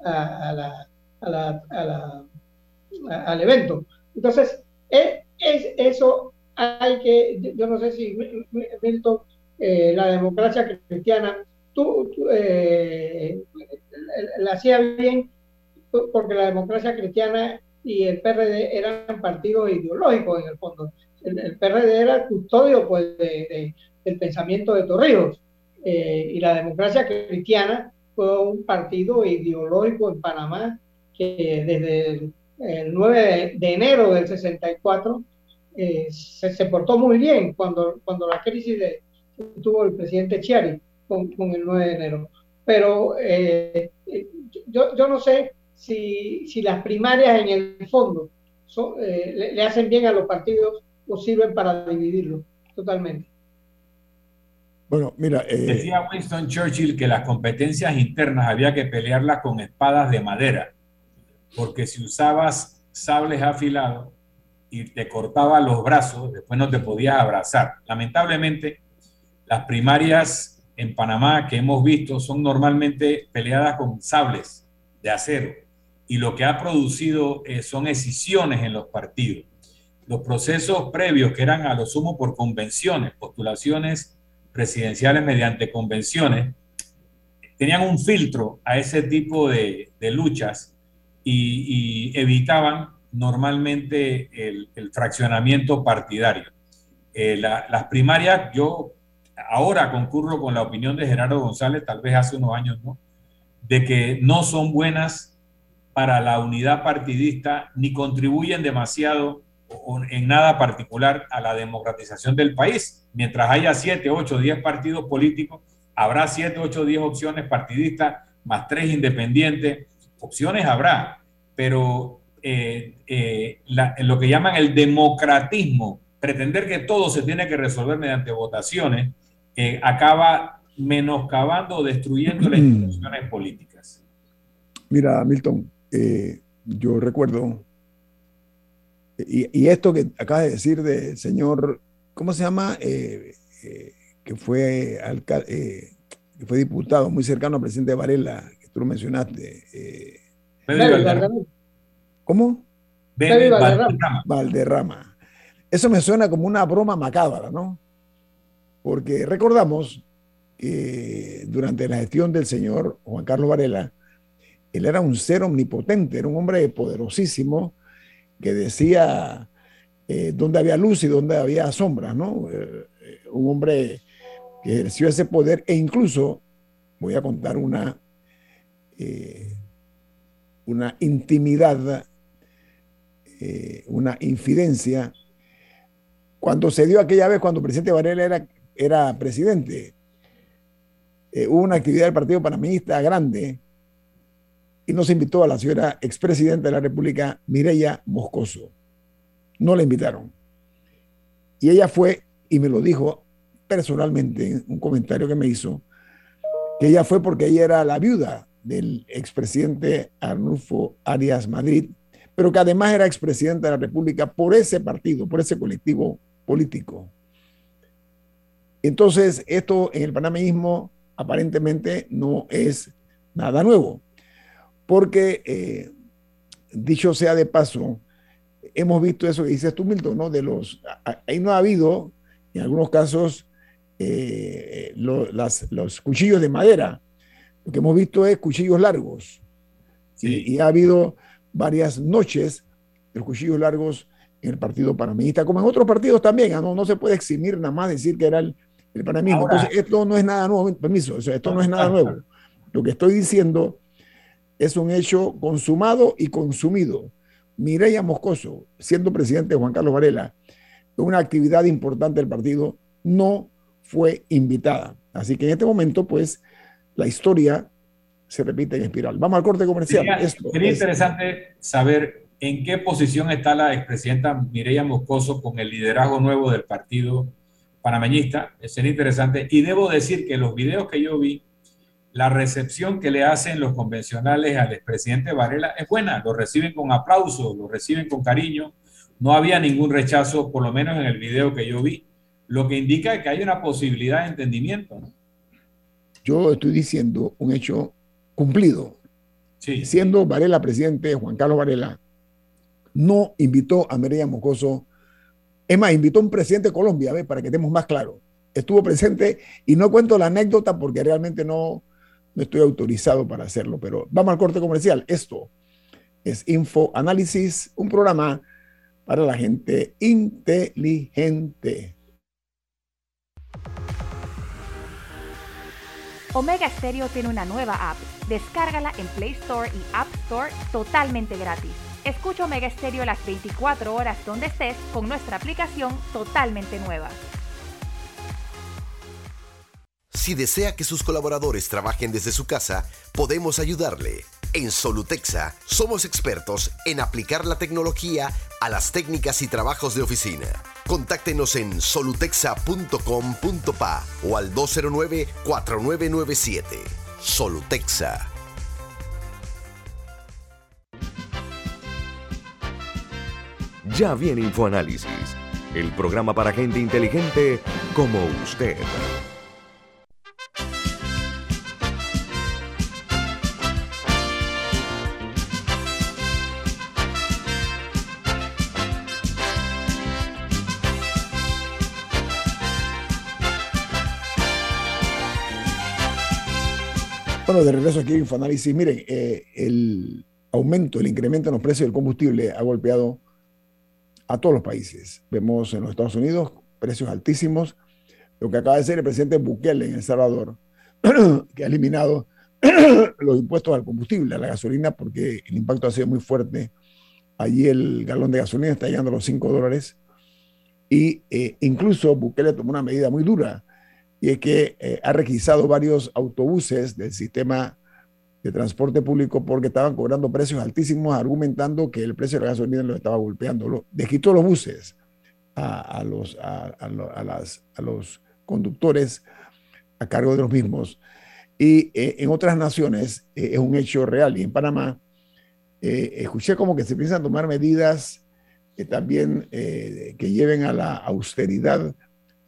a la, a la, al evento. Entonces, es, es, eso hay que, yo no sé si Milton eh, la democracia cristiana, tú, eh, la hacía bien porque la democracia cristiana y el PRD eran partidos ideológicos en el fondo. El, PRD era el custodio pues, del pensamiento de Torrijos eh, y la democracia cristiana fue un partido ideológico en Panamá que desde el, 9 de, enero del 64 se, se, portó muy bien cuando, cuando la crisis de, tuvo el presidente Chiari con, el 9 de enero. Pero eh, yo, yo, no sé si, si, las primarias en el fondo eh, le, hacen bien a los partidos o sirven para dividirlos totalmente. Bueno, mira. Eh, Decía Winston Churchill que las competencias internas había que pelearlas con espadas de madera, porque si usabas sables afilados y te cortaba los brazos, después no te podías abrazar. Lamentablemente, las primarias en Panamá que hemos visto son normalmente peleadas con sables de acero y lo que ha producido eh, son escisiones en los partidos. Los procesos previos que eran a lo sumo por convenciones, postulaciones presidenciales mediante convenciones, tenían un filtro a ese tipo de, luchas y, y evitaban normalmente el, fraccionamiento partidario. Eh, las primarias, yo ahora concurro con la opinión de Gerardo González, tal vez hace unos años, ¿no? De que no son buenas para la unidad partidista ni contribuyen demasiado en nada particular a la democratización del país. Mientras haya 7, 8, 10 partidos políticos, habrá 7, 8, 10 opciones partidistas, más 3 independientes. Opciones habrá, pero eh, eh, lo que llaman el democratismo, pretender que todo se tiene que resolver mediante votaciones, eh, acaba menoscabando o destruyendo las instituciones políticas. Mira, Milton, yo recuerdo, y, esto que acaba de decir del señor, ¿cómo se llama? que fue alcalde, que fue diputado muy cercano al presidente Varela, que tú lo mencionaste. ¿Cómo? Valderrama. Valderrama. Eso me suena como una broma macabra, ¿no? Porque recordamos que durante la gestión del señor Juan Carlos Varela, él era un ser omnipotente, era un hombre poderosísimo que decía eh, dónde había luz y dónde había sombra, ¿no? Eh, un hombre que ejerció ese poder e incluso, voy a contar una, eh, una intimidad una infidencia cuando se dio aquella vez cuando el presidente Varela era, era presidente. Eh, hubo una actividad del Partido Panameñista grande y nos invitó a la señora expresidenta de la República, Mireya Moscoso. No la invitaron. Y ella fue y me lo dijo personalmente, un comentario que me hizo, que ella fue porque ella era la viuda del expresidente Arnulfo Arias Madrid, pero que además era expresidente de la República por ese partido, por ese colectivo político. Entonces, esto en el panameísmo aparentemente no es nada nuevo, porque, eh, dicho sea de paso, hemos visto eso que dices tú, Milton, ¿no? De los, ahí no ha habido, en algunos casos, eh, los cuchillos de madera. Lo que hemos visto es cuchillos largos. y, ha habido varias noches de los cuchillos largos en el partido panameñista, como en otros partidos también. ¿ah? No, no se puede eximir nada más decir que era el, el panameñismo. Entonces, esto no es nada nuevo, permiso, esto no es nada nuevo. Lo que estoy diciendo es un hecho consumado y consumido. Mireya Moscoso, siendo presidente de Juan Carlos Varela, una actividad importante del partido, no fue invitada. Así que en este momento, pues, la historia se repite en espiral. Vamos al corte comercial. Sería, interesante saber en qué posición está la expresidenta Mireya Moscoso con el liderazgo nuevo del partido panameñista. Sería interesante. Y debo decir que los videos que yo vi, la recepción que le hacen los convencionales al expresidente Varela es buena. Lo reciben con aplauso, lo reciben con cariño. No había ningún rechazo, por lo menos en el video que yo vi, lo que indica que hay una posibilidad de entendimiento. Yo estoy diciendo un hecho cumplido. Siendo Varela presidente, Juan Carlos Varela no invitó a Mireya Mocoso. Es más, invitó a un presidente de Colombia, para que estemos más claros. Estuvo presente y no cuento la anécdota porque realmente no, no estoy autorizado para hacerlo, pero vamos al corte comercial. Esto es Info Análisis, un programa para la gente inteligente. Omega Stereo tiene una nueva app. Descárgala en Play Store y App Store totalmente gratis. Escucha Omega Stereo las 24 horas donde estés con nuestra aplicación totalmente nueva. Si desea que sus colaboradores trabajen desde su casa, podemos ayudarle. En Solutexa somos expertos en aplicar la tecnología a las técnicas y trabajos de oficina. Contáctenos en solutexa.com.pa o al 209-4997. Solutexa. Ya viene InfoAnálisis, el programa para gente inteligente como usted. Bueno, de regreso aquí en Infoanálisis, miren, eh, el aumento, el incremento en los precios del combustible ha golpeado a todos los países. Vemos en los Estados Unidos precios altísimos. Lo que acaba de hacer el presidente Bukele en El Salvador, que ha eliminado los impuestos al combustible, a la gasolina, porque el impacto ha sido muy fuerte. Allí el galón de gasolina está llegando a los 5 dólares. Y eh, incluso Bukele tomó una medida muy dura y es que eh, ha requisado varios autobuses del sistema de transporte público porque estaban cobrando precios altísimos, argumentando que el precio de la gasolina lo estaba golpeando. Lo, desquitó los buses a, los, a, las, a, los conductores a cargo de los mismos. Y eh, en otras naciones eh, es un hecho real. Y en Panamá escuché como que se piensan tomar medidas también que lleven a la austeridad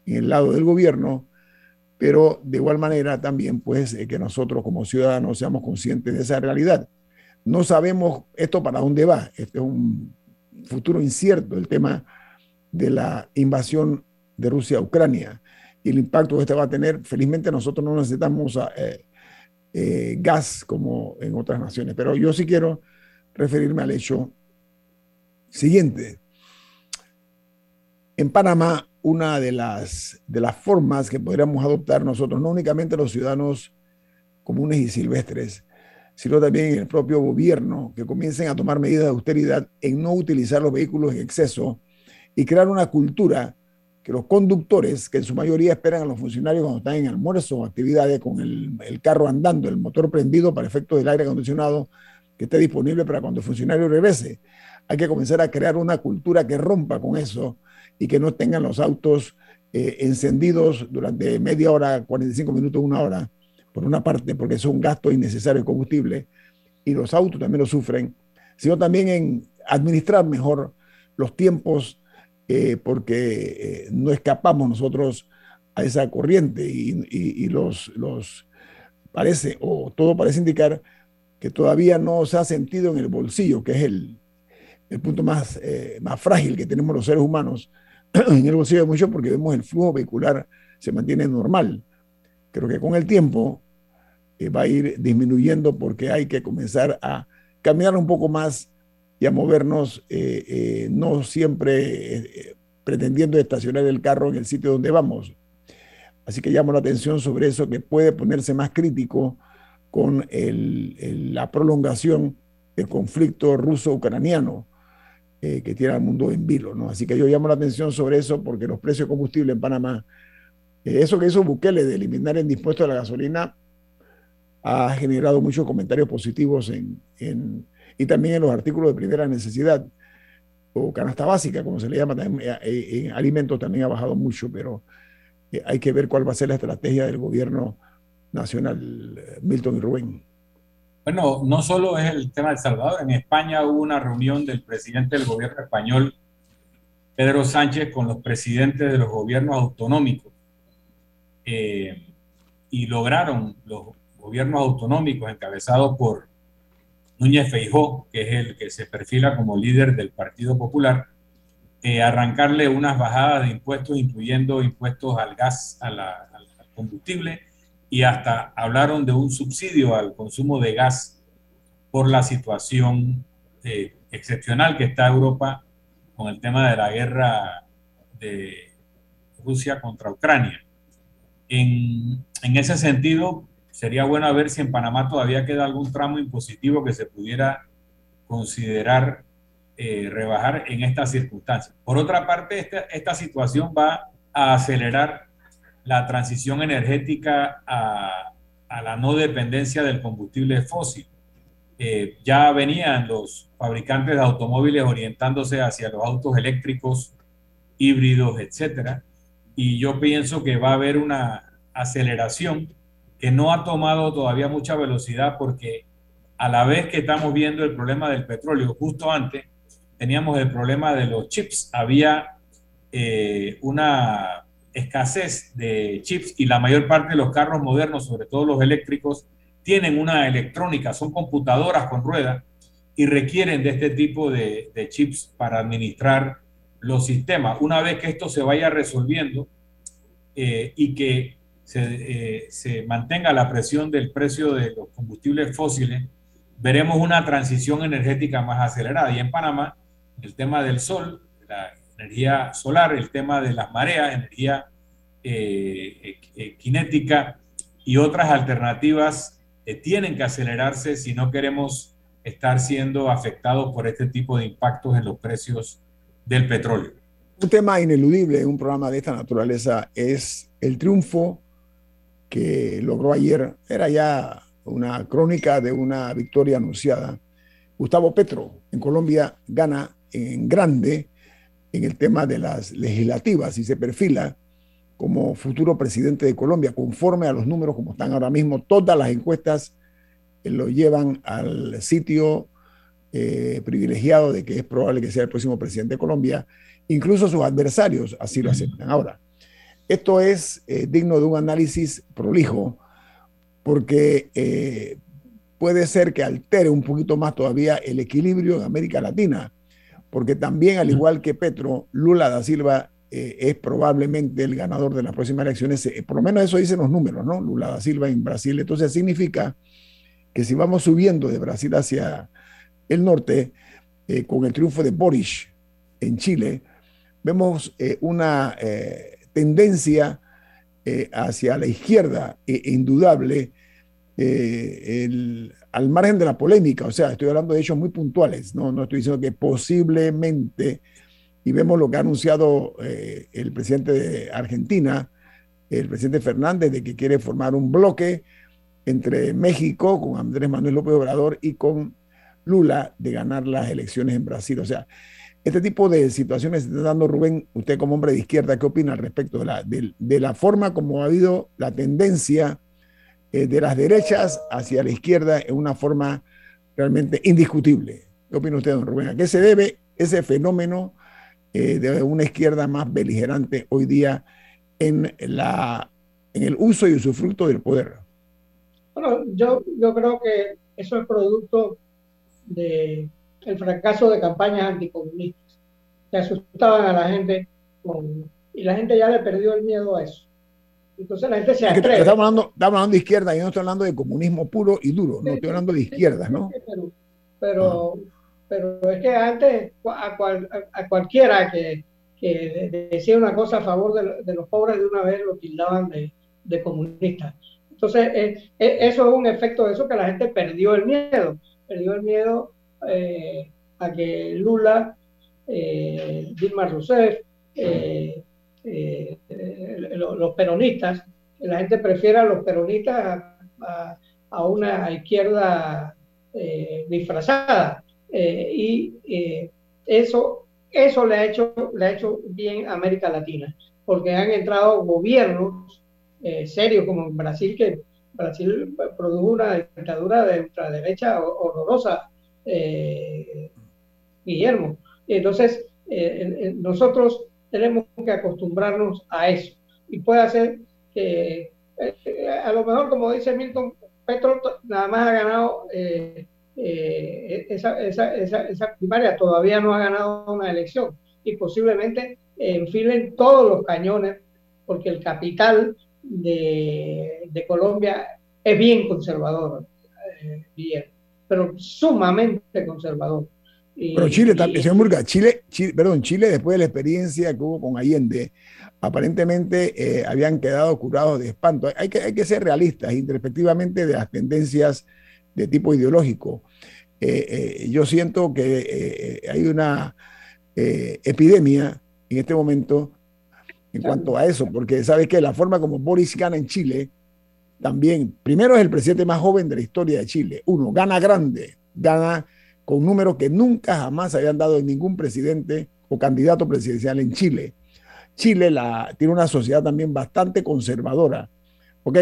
en el lado del gobierno pero de igual manera también pues eh, que nosotros como ciudadanos seamos conscientes de esa realidad. No sabemos esto para dónde va, este es un futuro incierto el tema de la invasión de Rusia a Ucrania y el impacto que este va a tener. Felizmente nosotros no necesitamos eh, eh, gas como en otras naciones, pero yo sí quiero referirme al hecho siguiente. En Panamá una de las, de las formas que podríamos adoptar nosotros, no únicamente los ciudadanos comunes y silvestres, sino también el propio gobierno, que comiencen a tomar medidas de austeridad en no utilizar los vehículos en exceso y crear una cultura que los conductores, que en su mayoría esperan a los funcionarios cuando están en almuerzo o actividades con el, el carro andando, el motor prendido para efectos del aire acondicionado, que esté disponible para cuando el funcionario regrese. Hay que comenzar a crear una cultura que rompa con eso y que no tengan los autos eh, encendidos durante media hora, 45 minutos, una hora, por una parte, porque es un gasto innecesario de combustible, y los autos también lo sufren, sino también en administrar mejor los tiempos, eh, porque eh, no escapamos nosotros a esa corriente y, los, los parece, o todo parece indicar que todavía no se ha sentido en el bolsillo, que es el, el punto más, más frágil que tenemos los seres humanos, en el bolsillo de muchos porque vemos el flujo vehicular se mantiene normal. Creo que con el tiempo eh, va a ir disminuyendo porque hay que comenzar a caminar un poco más y a movernos, eh, eh, no siempre pretendiendo estacionar el carro en el sitio donde vamos. Así que llamo la atención sobre eso que puede ponerse más crítico con la prolongación del conflicto ruso-ucraniano eh, que tiene al mundo en vilo. ¿no? Así que yo llamo la atención sobre eso porque los precios de combustible en Panamá, eh, eso que hizo Bukele de eliminar el impuesto a la gasolina, ha generado muchos comentarios positivos en, en, y también en los artículos de primera necesidad o canasta básica, como se le llama también, eh, en alimentos también ha bajado mucho, pero hay que ver cuál va a ser la estrategia del gobierno nacional, Milton y Rubén. Bueno, no solo es el tema de El Salvador, en España hubo una reunión del presidente del gobierno español, Pedro Sánchez, con los presidentes de los gobiernos autonómicos. Eh, y lograron los gobiernos autonómicos encabezados por Núñez Feijó, que es el que se perfila como líder del Partido Popular, eh, arrancarle unas bajadas de impuestos, incluyendo impuestos al gas, al combustible y hasta hablaron de un subsidio al consumo de gas por la situación eh, excepcional que está Europa con el tema de la guerra de Rusia contra Ucrania. En, en ese sentido, sería bueno ver si en Panamá todavía queda algún tramo impositivo que se pudiera considerar eh, rebajar en estas circunstancias. Por otra parte, esta, esta situación va a acelerar la transición energética a, la no dependencia del combustible fósil. eh, ya venían los fabricantes de automóviles orientándose hacia los autos eléctricos, híbridos, etcétera. Y yo pienso que va a haber una aceleración que no ha tomado todavía mucha velocidad porque a la vez que estamos viendo el problema del petróleo, justo antes teníamos el problema de los chips. Había eh, una escasez de chips y la mayor parte de los carros modernos, sobre todo los eléctricos, tienen una electrónica, son computadoras con ruedas y requieren de este tipo de, chips para administrar los sistemas. Una vez que esto se vaya resolviendo eh, y que se, eh, se, mantenga la presión del precio de los combustibles fósiles, veremos una transición energética más acelerada. Y en Panamá, el tema del sol, la energía solar, el tema de las mareas, energía eh, cinética y otras alternativas tienen que acelerarse si no queremos estar siendo afectados por este tipo de impactos en los precios del petróleo. Un tema ineludible en un programa de esta naturaleza es el triunfo que logró ayer. Era ya una crónica de una victoria anunciada. Gustavo Petro en Colombia gana en grande en el tema de las legislativas y se perfila como futuro presidente de Colombia, conforme a los números como están ahora mismo. Todas las encuestas eh, lo llevan al sitio eh, privilegiado de que es probable que sea el próximo presidente de Colombia. Incluso sus adversarios así lo aceptan. Ahora, esto es eh, digno de un análisis prolijo porque puede ser que altere un poquito más todavía el equilibrio en América Latina, porque también, al igual que Petro, Lula da Silva eh, es probablemente el ganador de las próximas elecciones. Eh, por lo menos eso dicen los números, ¿no? Lula da Silva en Brasil. Entonces significa que si vamos subiendo de Brasil hacia el norte, eh, con el triunfo de Boris en Chile, vemos una tendencia hacia la izquierda indudable al margen de la polémica, o sea, estoy hablando de hechos muy puntuales, no, no estoy diciendo que posiblemente y vemos lo que ha anunciado eh, el presidente de Argentina, el presidente Fernández, de que quiere formar un bloque entre México con Andrés Manuel López Obrador y con Lula de ganar las elecciones en Brasil. O sea, este tipo de situaciones se está dando, Rubén, usted como hombre de izquierda, ¿qué opina al respecto de la, de, la forma como ha habido la tendencia eh, de las derechas hacia la izquierda en una forma realmente indiscutible? ¿Qué opina usted, don Rubén? ¿A qué se debe ese fenómeno eh, de una izquierda más beligerante hoy día en, la, en el uso y usufructo del poder? Bueno, yo, yo creo que eso es producto del el fracaso de campañas anticomunistas que asustaban a la gente y la gente ya le perdió el miedo a eso. Entonces la gente se atreve. Estamos hablando, estamos hablando de izquierda, y no estoy hablando de comunismo puro y duro, no estoy hablando de izquierdas, ¿no? Pero, pero, pero es que antes a, a, cualquiera que, que, decía una cosa a favor de, los pobres de una vez lo tildaban de, de comunista. Entonces, eh, eh, eso es un efecto de eso que la gente perdió el miedo, perdió el miedo eh, a que Lula, Dilma Rousseff, los peronistas, la gente prefiera a los peronistas a, una izquierda disfrazada. Eh, y eh, eso, eso le, ha hecho, le ha hecho bien a América Latina, porque han entrado gobiernos eh, serios como en Brasil, que Brasil produjo una dictadura de ultraderecha horrorosa, Guillermo. Entonces, nosotros tenemos que acostumbrarnos a eso. Y puede hacer que, a lo mejor, como dice Milton, Petro nada más ha ganado eh, esa, esa, esa, primaria todavía no ha ganado una elección y posiblemente enfilen todos los cañones porque el capital de, de Colombia es bien conservador, eh, pero sumamente conservador. Pero Chile, también, señor Murga, Chile, Chile, perdón, Chile después de la experiencia que hubo con Allende, aparentemente eh, habían quedado curados de espanto. Hay que, hay que ser realistas, introspectivamente, de las tendencias de tipo ideológico. Eh, eh, yo siento que eh, hay una epidemia en este momento en cuanto a eso, porque sabes que la forma como Boris gana en Chile, también, primero es el presidente más joven de la historia de Chile, uno, gana grande, gana con números que nunca jamás habían dado en ningún presidente o candidato presidencial en Chile. Chile la, tiene una sociedad también bastante conservadora, ¿ok?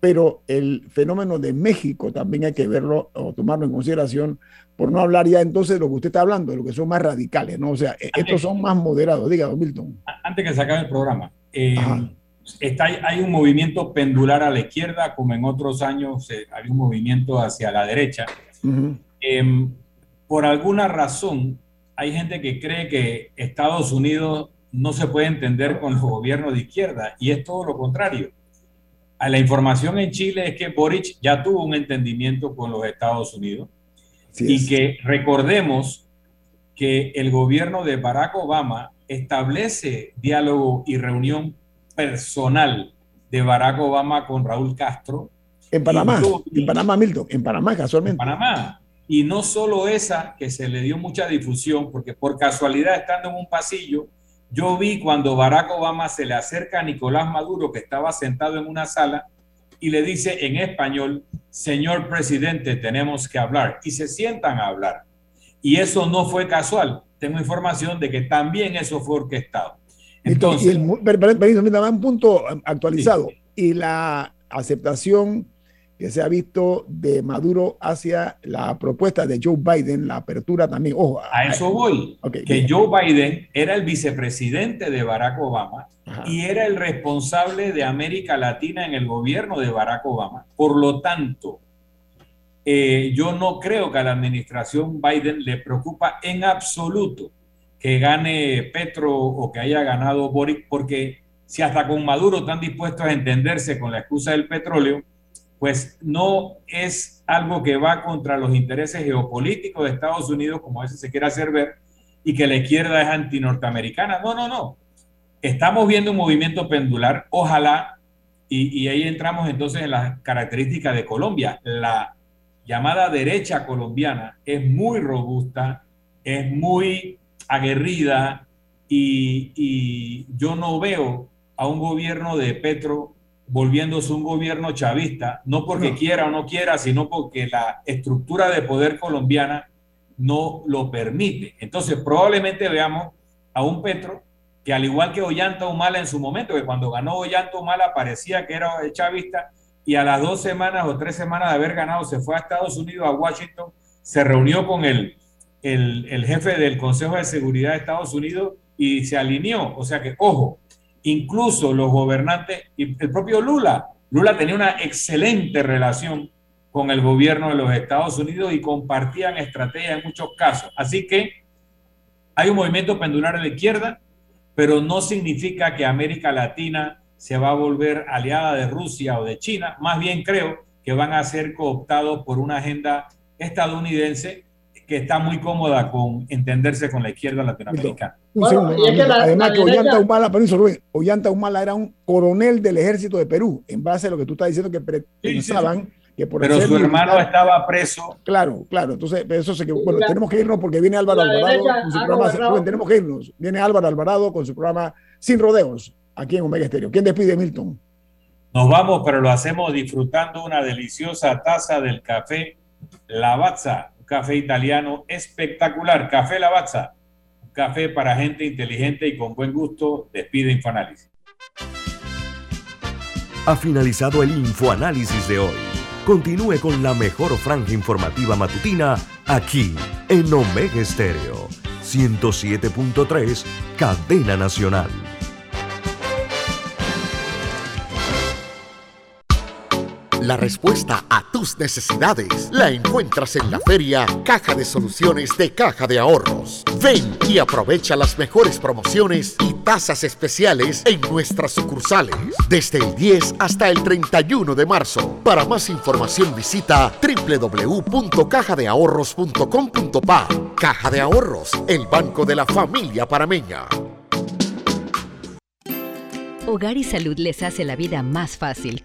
Pero el fenómeno de México también hay que verlo o tomarlo en consideración, por no hablar ya entonces de lo que usted está hablando, de lo que son más radicales, ¿no? O sea, estos son más moderados. Diga, Milton. Antes que se acabe el programa, eh, está, hay un movimiento pendular a la izquierda, como en otros años eh, hay un movimiento hacia la derecha. Em, por alguna razón, hay gente que cree que Estados Unidos no se puede entender con los gobiernos de izquierda y es todo lo contrario. A la información en Chile es que Boric ya tuvo un entendimiento con los Estados Unidos y que recordemos que el gobierno de Barack Obama establece diálogo y reunión personal de Barack Obama con Raúl Castro. En Panamá, en Panamá, Milton, en Panamá casualmente. En Panamá. Y no solo esa, que se le dio mucha difusión, porque por casualidad estando en un pasillo, yo vi cuando Barack Obama se le acerca a Nicolás Maduro, que estaba sentado en una sala, y le dice en español, señor presidente, tenemos que hablar. Y se sientan a hablar. Y eso no fue casual. Tengo información de que también eso fue orquestado. Entonces, y un punto actualizado. Y la aceptación que se ha visto de Maduro hacia la propuesta de Joe Biden, la apertura también. Ojo, a eso voy. que Joe Biden era el vicepresidente de Barack Obama y era el responsable de América Latina en el gobierno de Barack Obama. Por lo tanto, eh, yo no creo que a la administración Biden le preocupa en absoluto que gane Petro o que haya ganado Boric, porque si hasta con Maduro están dispuestos a entenderse con la excusa del petróleo, pues no es algo que va contra los intereses geopolíticos de Estados Unidos, como a veces se quiere hacer ver, y que la izquierda es antinorteamericana. No, no, no. Estamos viendo un movimiento pendular, ojalá, y, ahí entramos entonces en las características de Colombia. La llamada derecha colombiana es muy robusta, es muy aguerrida, y yo no veo a un gobierno de Petro volviéndose un gobierno chavista, no porque quiera o no quiera, sino porque la estructura de poder colombiana no lo permite. Entonces, probablemente veamos a un Petro que al igual que Ollanta Humala en su momento, que cuando ganó Ollanta Humala parecía que era chavista, y a las dos semanas o tres semanas de haber ganado se fue a Estados Unidos, a Washington, se reunió con el, el, el jefe del Consejo de Seguridad de Estados Unidos y se alineó. O sea que, ojo, incluso los gobernantes y el propio Lula. Lula tenía una excelente relación con el gobierno de los Estados Unidos y compartían estrategias en muchos casos. Así que hay un movimiento pendular a la izquierda, pero no significa que América Latina se va a volver aliada de Rusia o de China. Más bien creo que van a ser cooptados por una agenda estadounidense que está muy cómoda con entenderse con la izquierda latinoamericana. además que Ollanta Humala, Ollanta Humala era un coronel del ejército de Perú, en base a lo que tú estás diciendo que pensaban que por Pero su hermano estaba preso. Claro, claro. Entonces, eso se que, bueno, tenemos que irnos porque viene Álvaro Alvarado con su programa. tenemos que irnos. Viene Álvaro Alvarado con su programa Sin Rodeos, aquí en Omega Estéreo. ¿Quién despide Milton? Nos vamos, pero lo hacemos disfrutando una deliciosa taza del café Lavazza café italiano espectacular. Café Lavazza, un café para gente inteligente y con buen gusto. Despide Infoanálisis. Ha finalizado el Infoanálisis de hoy. Continúe con la mejor franja informativa matutina aquí en Omega Estéreo 107.3, Cadena Nacional. La respuesta a tus necesidades la encuentras en la feria Caja de Soluciones de Caja de Ahorros. Ven y aprovecha las mejores promociones y tasas especiales en nuestras sucursales desde el 10 hasta el 31 de marzo. Para más información visita www.cajadeahorros.com.pa. Caja de Ahorros, el banco de la familia parameña. Hogar y Salud les hace la vida más fácil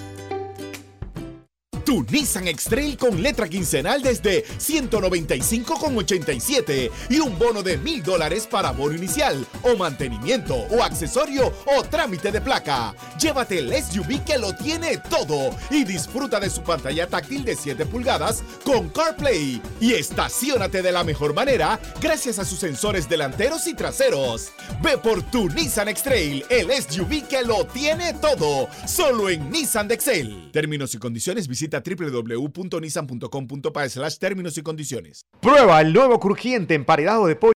Tu Nissan X-Trail con letra quincenal desde 195,87 y un bono de mil dólares para bono inicial o mantenimiento o accesorio o trámite de placa. Llévate el SUV que lo tiene todo y disfruta de su pantalla táctil de 7 pulgadas con CarPlay y estacionate de la mejor manera gracias a sus sensores delanteros y traseros. Ve por tu Nissan X-Trail, el SUV que lo tiene todo, solo en Nissan de Excel. Términos y condiciones visita www.nissan.com.pa términos y condiciones. Prueba el nuevo crujiente emparedado de pollo